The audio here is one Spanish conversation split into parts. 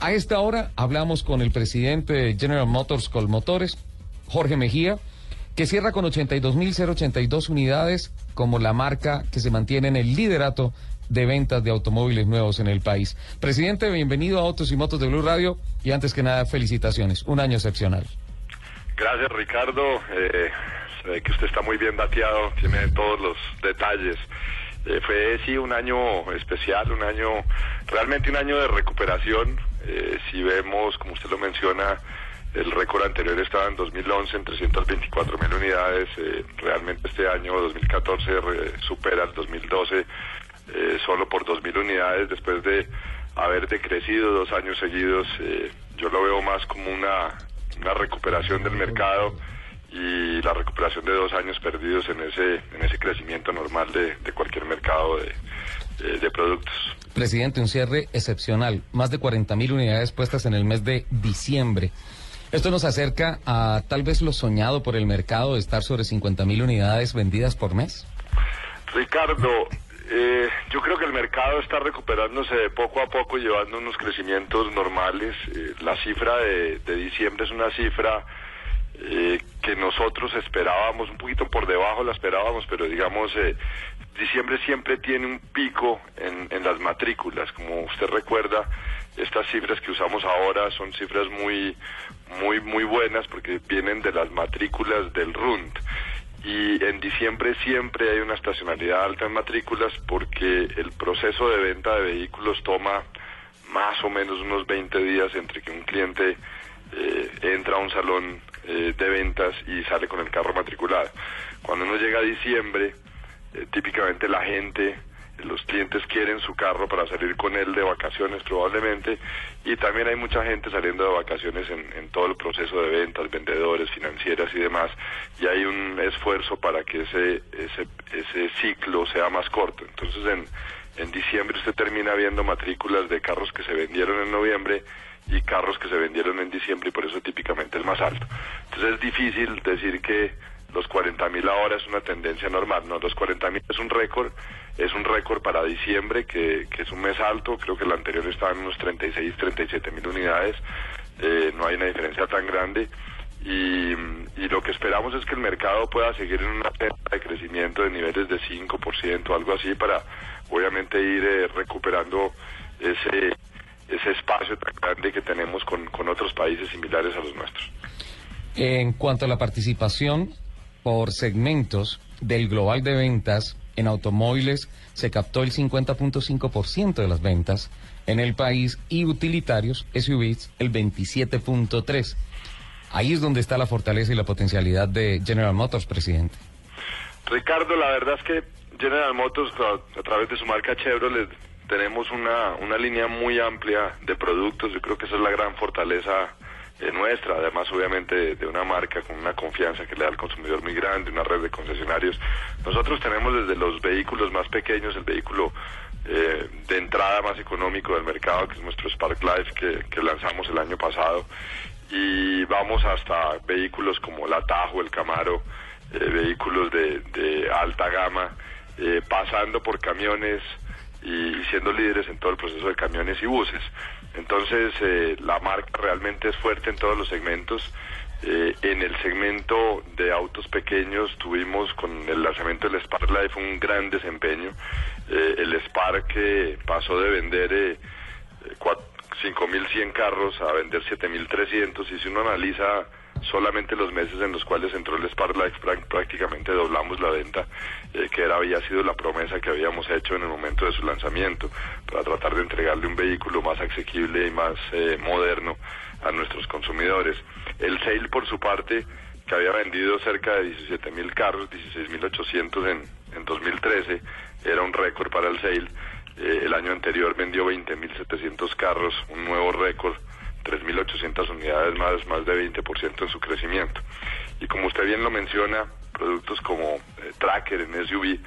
A esta hora hablamos con el presidente de General Motors Colmotores, Jorge Mejía, que cierra con 82.082 unidades como la marca que se mantiene en el liderato de ventas de automóviles nuevos en el país. Presidente, bienvenido a Autos y Motos de Blue Radio y antes que nada, felicitaciones. Un año excepcional. Gracias, Ricardo. Eh, ve que usted está muy bien dateado, tiene todos los detalles. Eh, fue sí un año especial, un año, realmente un año de recuperación. Eh, si vemos, como usted lo menciona, el récord anterior estaba en 2011 en 324 mil unidades. Eh, realmente este año 2014 re- supera el 2012 eh, solo por 2.000 unidades después de haber decrecido dos años seguidos. yo lo veo más como una, una recuperación del mercado y la recuperación de dos años perdidos en ese, en ese crecimiento normal de, de cualquier mercado de, de productos. Presidente, un cierre excepcional. Más de 40.000 unidades puestas en el mes de diciembre. Esto nos acerca a tal vez lo soñado por el mercado de estar sobre 50.000 unidades vendidas por mes. Ricardo, eh, yo creo que el mercado está recuperándose de poco a poco, llevando unos crecimientos normales. Eh, la cifra de, de diciembre es una cifra eh, que nosotros esperábamos, un poquito por debajo la esperábamos, pero digamos, eh, diciembre siempre tiene un pico en, las matrículas. Como usted recuerda, estas cifras que usamos ahora son cifras muy, muy, muy buenas porque vienen de las matrículas del RUND y en diciembre siempre hay una estacionalidad alta en matrículas porque el proceso de venta de vehículos toma más o menos unos 20 días entre que un cliente eh, entra a un salón eh, de ventas y sale con el carro matriculado. Cuando uno llega a diciembre, eh, típicamente la gente, los clientes quieren su carro para salir con él de vacaciones probablemente y también hay mucha gente saliendo de vacaciones en, en todo el proceso de ventas, vendedores, financieras y demás y hay un esfuerzo para que ese, ese, ese ciclo sea más corto. Entonces en, en diciembre usted termina viendo matrículas de carros que se vendieron en noviembre y carros que se vendieron en diciembre y por eso típicamente es más alto. Entonces es difícil decir que los 40.000 ahora es una tendencia normal, no, los 40.000 es un récord, es un récord para diciembre que, que es un mes alto, creo que el anterior estaba en unos 36, 37 mil unidades, eh, no hay una diferencia tan grande. Y, y lo que esperamos es que el mercado pueda seguir en una senda de crecimiento de niveles de 5%, algo así, para obviamente ir eh, recuperando ese, ese espacio tan grande que tenemos con, con otros países similares a los nuestros. En cuanto a la participación por segmentos del global de ventas en automóviles, se captó el 50.5% de las ventas en el país y utilitarios, SUVs, el 27.3%. Ahí es donde está la fortaleza y la potencialidad de General Motors, presidente. Ricardo, la verdad es que General Motors, a, través de su marca Chevrolet, tenemos una, una línea muy amplia de productos. Yo creo que esa es la gran fortaleza nuestra. Además, obviamente, de, una marca con una confianza que le da al consumidor muy grande, una red de concesionarios. Nosotros tenemos desde los vehículos más pequeños, el vehículo eh, de entrada más económico del mercado, que es nuestro Spark Life, que, lanzamos el año pasado, y vamos hasta vehículos como el Atajo, el Camaro, eh, vehículos de, de alta gama, eh, pasando por camiones y siendo líderes en todo el proceso de camiones y buses. Entonces, eh, la marca realmente es fuerte en todos los segmentos. Eh, en el segmento de autos pequeños tuvimos con el lanzamiento del Spark Life un gran desempeño. Eh, el Spark eh, pasó de vender eh, eh, cua- 5.100 carros a vender 7.300 y si uno analiza solamente los meses en los cuales entró el Spark prácticamente doblamos la venta eh, que era había sido la promesa que habíamos hecho en el momento de su lanzamiento para tratar de entregarle un vehículo más asequible y más eh, moderno a nuestros consumidores. El Sale por su parte que había vendido cerca de 17.000 carros, 16.800 en, en 2013, era un récord para el Sale. Eh, el año anterior vendió 20.700 carros, un nuevo récord, 3.800 unidades más, más de 20% en su crecimiento. Y como usted bien lo menciona, productos como eh, Tracker en SUV,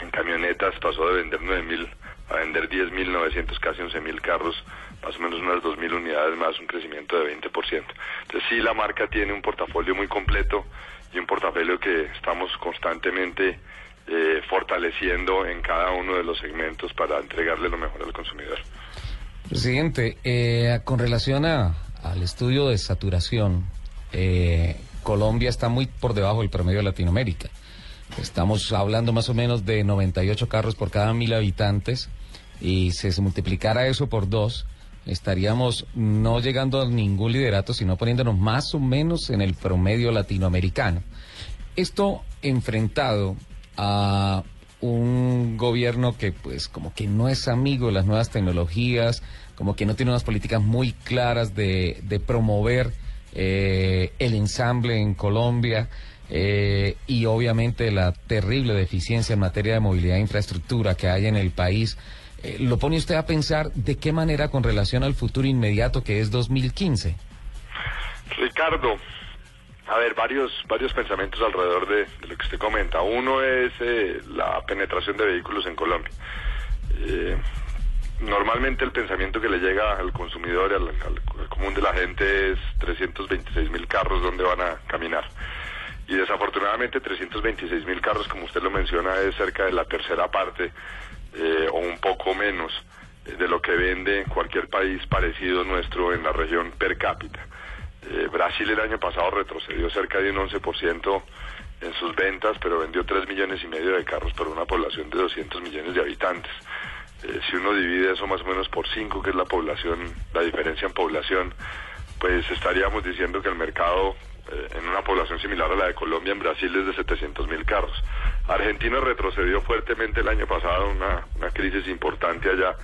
en camionetas pasó de vender 9.000 a vender 10.900, casi 11.000 carros, más o menos unas 2.000 unidades más, un crecimiento de 20%. Entonces sí, la marca tiene un portafolio muy completo y un portafolio que estamos constantemente eh, fortaleciendo en cada uno de los segmentos para entregarle lo mejor al consumidor. Presidente, eh, con relación a, al estudio de saturación, eh, Colombia está muy por debajo del promedio de Latinoamérica. Estamos hablando más o menos de 98 carros por cada mil habitantes y si se multiplicara eso por dos, estaríamos no llegando a ningún liderato, sino poniéndonos más o menos en el promedio latinoamericano. Esto enfrentado a un gobierno que pues como que no es amigo de las nuevas tecnologías, como que no tiene unas políticas muy claras de, de promover eh, el ensamble en Colombia eh, y obviamente la terrible deficiencia en materia de movilidad e infraestructura que hay en el país. Eh, ¿Lo pone usted a pensar de qué manera con relación al futuro inmediato que es 2015? Ricardo, a ver, varios, varios pensamientos alrededor de, lo que usted comenta. Uno es eh, la penetración de vehículos en Colombia. Eh, normalmente el pensamiento que le llega al consumidor, al, al, común de la gente, es 326 mil carros donde van a caminar. Y desafortunadamente 326 mil carros, como usted lo menciona, es cerca de la tercera parte eh, o un poco menos de lo que vende cualquier país parecido nuestro en la región per cápita. Eh, Brasil el año pasado retrocedió cerca de un 11% en sus ventas, pero vendió 3 millones y medio de carros para una población de 200 millones de habitantes. Eh, si uno divide eso más o menos por 5, que es la población, la diferencia en población, pues estaríamos diciendo que el mercado eh, en una población similar a la de Colombia en Brasil es de 700 mil carros. Argentina retrocedió fuertemente el año pasado, una, una crisis importante allá,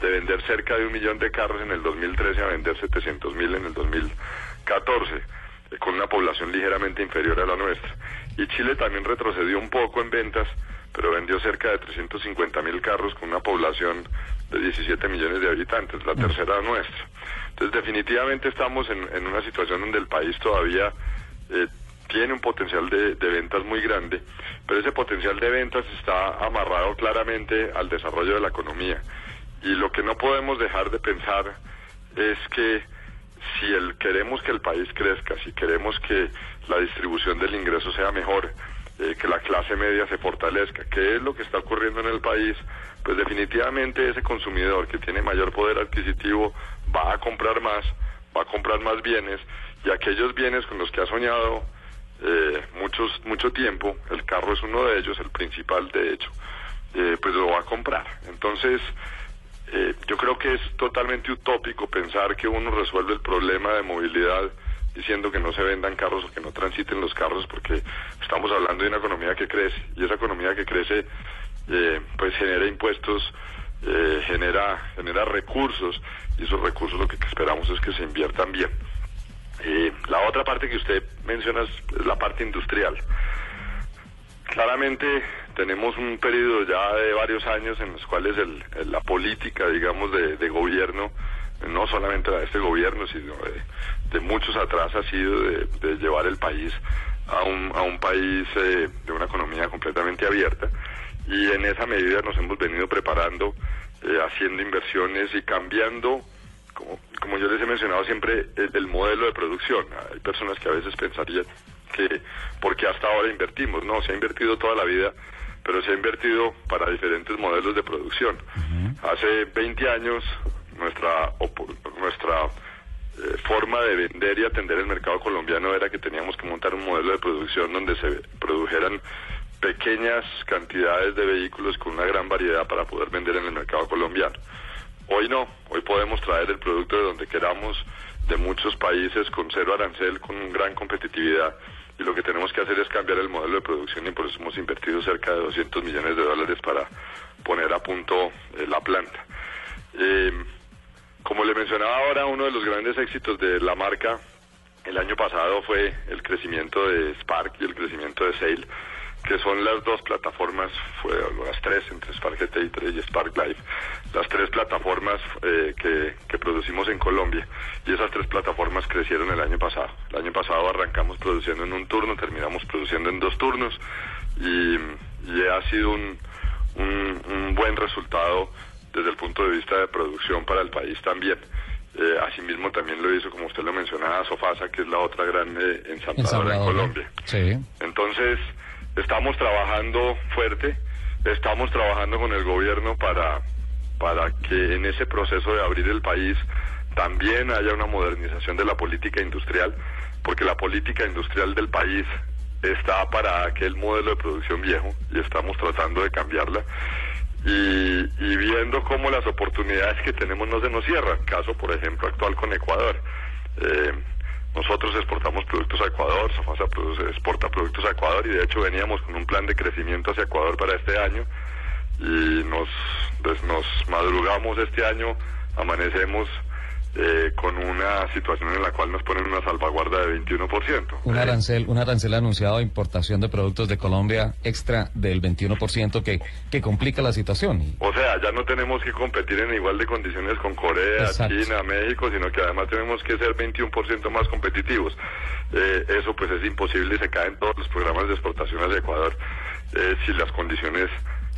de vender cerca de un millón de carros en el 2013 a vender 700 mil en el 2013. 14, eh, con una población ligeramente inferior a la nuestra. Y Chile también retrocedió un poco en ventas, pero vendió cerca de 350 mil carros con una población de 17 millones de habitantes, la mm. tercera nuestra. Entonces definitivamente estamos en, una situación donde el país todavía eh, tiene un potencial de, ventas muy grande, pero ese potencial de ventas está amarrado claramente al desarrollo de la economía. Y lo que no podemos dejar de pensar es que si el, queremos que el país crezca, si queremos que la distribución del ingreso sea mejor, eh, que la clase media se fortalezca, ¿qué es lo que está ocurriendo en el país? Pues definitivamente ese consumidor que tiene mayor poder adquisitivo va a comprar más, va a comprar más bienes y aquellos bienes con los que ha soñado eh, muchos, mucho tiempo, el carro es uno de ellos, el principal de hecho, eh, pues lo va a comprar. Entonces, eh, yo creo que es totalmente utópico pensar que uno resuelve el problema de movilidad diciendo que no se vendan carros o que no transiten los carros porque estamos hablando de una economía que crece y esa economía que crece eh, pues genera impuestos eh, genera genera recursos y esos recursos lo que esperamos es que se inviertan bien. Eh, la otra parte que usted menciona es la parte industrial. Claramente tenemos un periodo ya de varios años en los cuales el, la política digamos de, de gobierno no solamente de este gobierno, sino de, muchos atrás ha sido de, de, llevar el país a un, a un país eh, de una economía completamente abierta y en esa medida nos hemos venido preparando, eh, haciendo inversiones y cambiando, como, como yo les he mencionado siempre, el, el, modelo de producción. Hay personas que a veces pensarían que porque hasta ahora invertimos, no, se ha invertido toda la vida pero se ha invertido para diferentes modelos de producción. Uh -huh. Hace 20 años nuestra nuestra eh, forma de vender y atender el mercado colombiano era que teníamos que montar un modelo de producción donde se produjeran pequeñas cantidades de vehículos con una gran variedad para poder vender en el mercado colombiano. Hoy no, hoy podemos traer el producto de donde queramos, de muchos países con cero arancel, con gran competitividad y lo que tenemos que hacer es cambiar el modelo de producción y por eso hemos invertido cerca de 200 millones de dólares para poner a punto eh, la planta. Eh, como le mencionaba ahora, uno de los grandes éxitos de la marca el año pasado fue el crecimiento de Spark y el crecimiento de Sale. Que son las dos plataformas, fue, las tres, entre Spark GTI3 y Spark Live, las tres plataformas eh, que, que producimos en Colombia. Y esas tres plataformas crecieron el año pasado. El año pasado arrancamos produciendo en un turno, terminamos produciendo en dos turnos y, y ha sido un, un, un buen resultado desde el punto de vista de producción para el país también. Eh, asimismo también lo hizo, como usted lo mencionaba, Sofasa, que es la otra gran eh, ensambladora en. Colombia. Sí. Entonces, estamos trabajando fuerte, estamos trabajando con el gobierno para, para que en ese proceso de abrir el país también haya una modernización de la política industrial, porque la política industrial del país está para aquel modelo de producción viejo y estamos tratando de cambiarla. Y, y viendo cómo las oportunidades que tenemos no se nos cierran, caso por ejemplo actual con Ecuador. Eh, nosotros exportamos productos a Ecuador, Sofasa exporta productos a Ecuador y de hecho veníamos con un plan de crecimiento hacia Ecuador para este año y nos, pues, nos madrugamos este año, amanecemos eh, con una situación en la cual nos ponen una salvaguarda de 21%. Un arancel, un arancel anunciado de importación de productos de Colombia extra del 21% que, que complica la situación. O sea, ya no tenemos que competir en igual de condiciones con Corea, Exacto. China, México, sino que además tenemos que ser 21% más competitivos. Eh, eso pues es imposible y se caen todos los programas de exportación hacia Ecuador eh, si las condiciones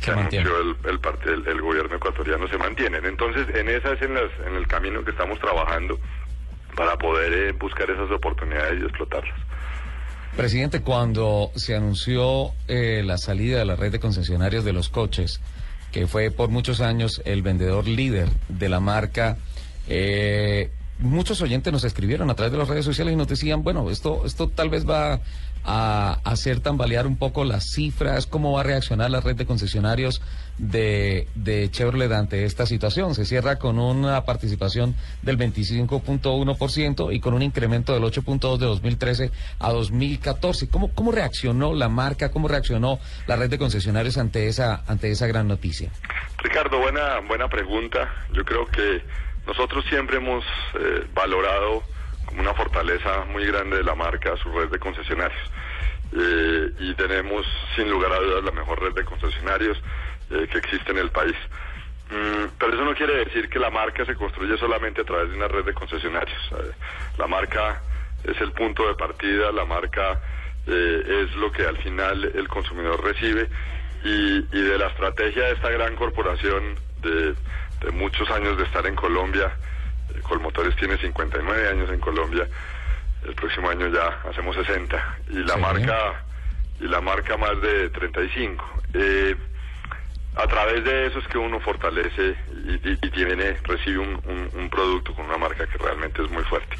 que anunció mantienen. el, el, el- el gobierno ecuatoriano se mantienen. Entonces, en esa es en, las, en el camino que estamos trabajando para poder eh, buscar esas oportunidades y explotarlas. Presidente, cuando se anunció eh, la salida de la red de concesionarios de los coches, que fue por muchos años el vendedor líder de la marca, eh, muchos oyentes nos escribieron a través de las redes sociales y nos decían, bueno, esto, esto tal vez va a hacer tambalear un poco las cifras, cómo va a reaccionar la red de concesionarios de, de Chevrolet ante esta situación. Se cierra con una participación del 25.1% y con un incremento del 8.2 de 2013 a 2014. ¿Cómo, ¿Cómo reaccionó la marca, cómo reaccionó la red de concesionarios ante esa, ante esa gran noticia? Ricardo, buena, buena pregunta. Yo creo que nosotros siempre hemos eh, valorado como una fortaleza muy grande de la marca su red de concesionarios. Eh, y tenemos, sin lugar a dudas, la mejor red de concesionarios eh, que existe en el país. Mm, pero eso no quiere decir que la marca se construye solamente a través de una red de concesionarios. Eh, la marca es el punto de partida, la marca es lo que al final el consumidor recibe y de la estrategia de esta gran corporación de, de muchos años de estar en Colombia, eh, Colmotores tiene 59 años en Colombia, el próximo año ya hacemos 60 y la Sí. marca y la marca más de 35. Eh, a través de eso es que uno fortalece y, y- y tiene, recibe un, un- un producto con una marca que realmente es muy fuerte.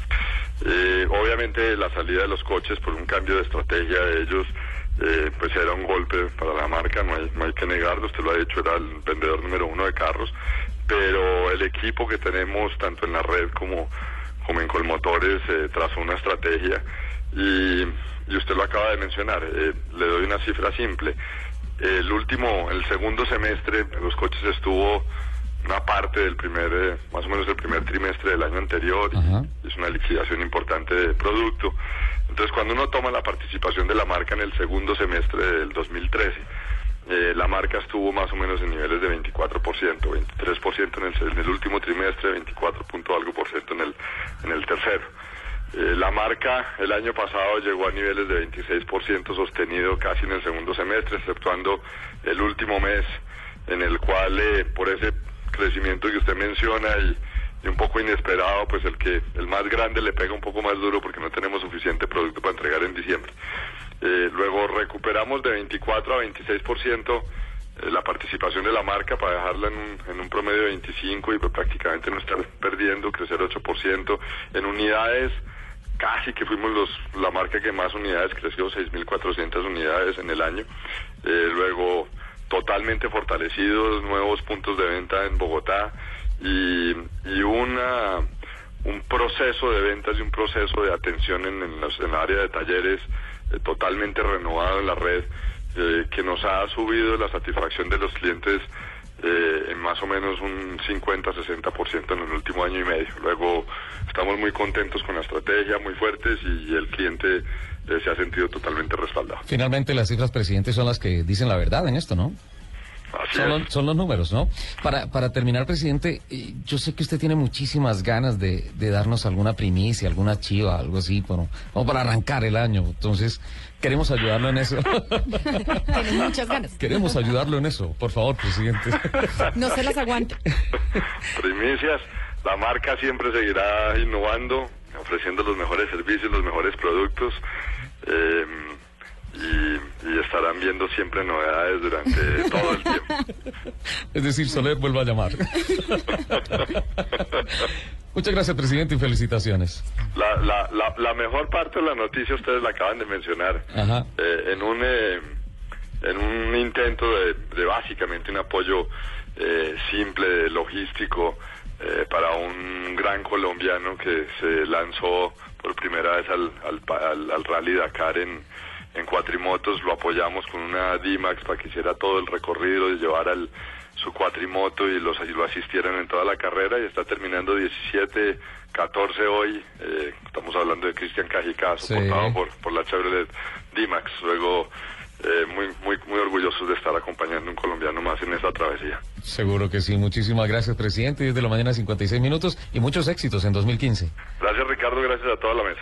Eh, obviamente la salida de los coches por un cambio de estrategia de ellos, eh, pues era un golpe para la marca, no hay, no hay que negarlo, usted lo ha dicho, era el vendedor número uno de carros, pero el equipo que tenemos tanto en la red como, como en Colmotores eh, trazó una estrategia y, y usted lo acaba de mencionar, eh, le doy una cifra simple. El último, el segundo semestre, los coches estuvo una parte del primer, eh, más o menos el primer trimestre del año anterior y es una liquidación importante de producto. Entonces, cuando uno toma la participación de la marca en el segundo semestre del 2013, eh, la marca estuvo más o menos en niveles de 24%, 23% en el, en el último trimestre, 24 punto algo por ciento en el, en el tercero. Eh, la marca el año pasado llegó a niveles de 26% sostenido casi en el segundo semestre, exceptuando el último mes en el cual eh, por ese crecimiento que usted menciona y, y un poco inesperado, pues el que el más grande le pega un poco más duro porque no tenemos suficiente producto para entregar en diciembre. Eh, luego recuperamos de 24 a 26% eh, la participación de la marca para dejarla en un, en un promedio de 25 y pues, prácticamente no estar perdiendo, crecer 8%. En unidades, casi que fuimos los, la marca que más unidades creció, 6.400 unidades en el año. Eh, luego, totalmente fortalecidos, nuevos puntos de venta en Bogotá y, una, un proceso de ventas y un proceso de atención en, en, el área de talleres totalmente renovado en la red eh, que nos ha subido la satisfacción de los clientes eh, en más o menos un 50-60% en el último año y medio. Luego estamos muy contentos con la estrategia, muy fuertes y, el cliente eh, se ha sentido totalmente respaldado. Finalmente las cifras, presidente, son las que dicen la verdad en esto, ¿no? Son, los- son los números, ¿no? Para, para terminar, presidente, eh, yo sé que usted tiene muchísimas ganas de, de darnos alguna primicia, alguna chiva, algo así, pero, o para arrancar el año. Entonces, queremos ayudarlo en eso. Tienes muchas ganas. queremos ayudarlo en eso, por favor, presidente. No se las aguante. Primicias, la marca siempre seguirá innovando, ofreciendo los mejores servicios, los mejores productos. eh, y, y estarán viendo siempre novedades durante todo el tiempo. Es decir, Soler vuelva a llamar. Muchas gracias, presidente, y felicitaciones. La, la, la, la mejor parte de la noticia ustedes la acaban de mencionar. Ajá. Eh, en un eh, en un intento de, de básicamente un apoyo eh, simple, logístico, eh, para un gran colombiano que se lanzó por primera vez al, al, al- al Rally Dakar en, en cuatrimotos, lo apoyamos con una D-Max para que hiciera todo el recorrido y llevara el, su cuatrimoto y, los, y lo asistieran en toda la carrera y está terminando 17, 14 hoy. eh, estamos hablando de Cristian Cajicá, Sí. soportado por, por la Chevrolet D-Max. Luego, eh, muy, muy, muy orgullosos de estar acompañando a un colombiano más en esa travesía. Seguro que sí. Muchísimas gracias, presidente. Desde la mañana 56 minutos y muchos éxitos en 2015. Gracias Ricardo, gracias a toda la mesa.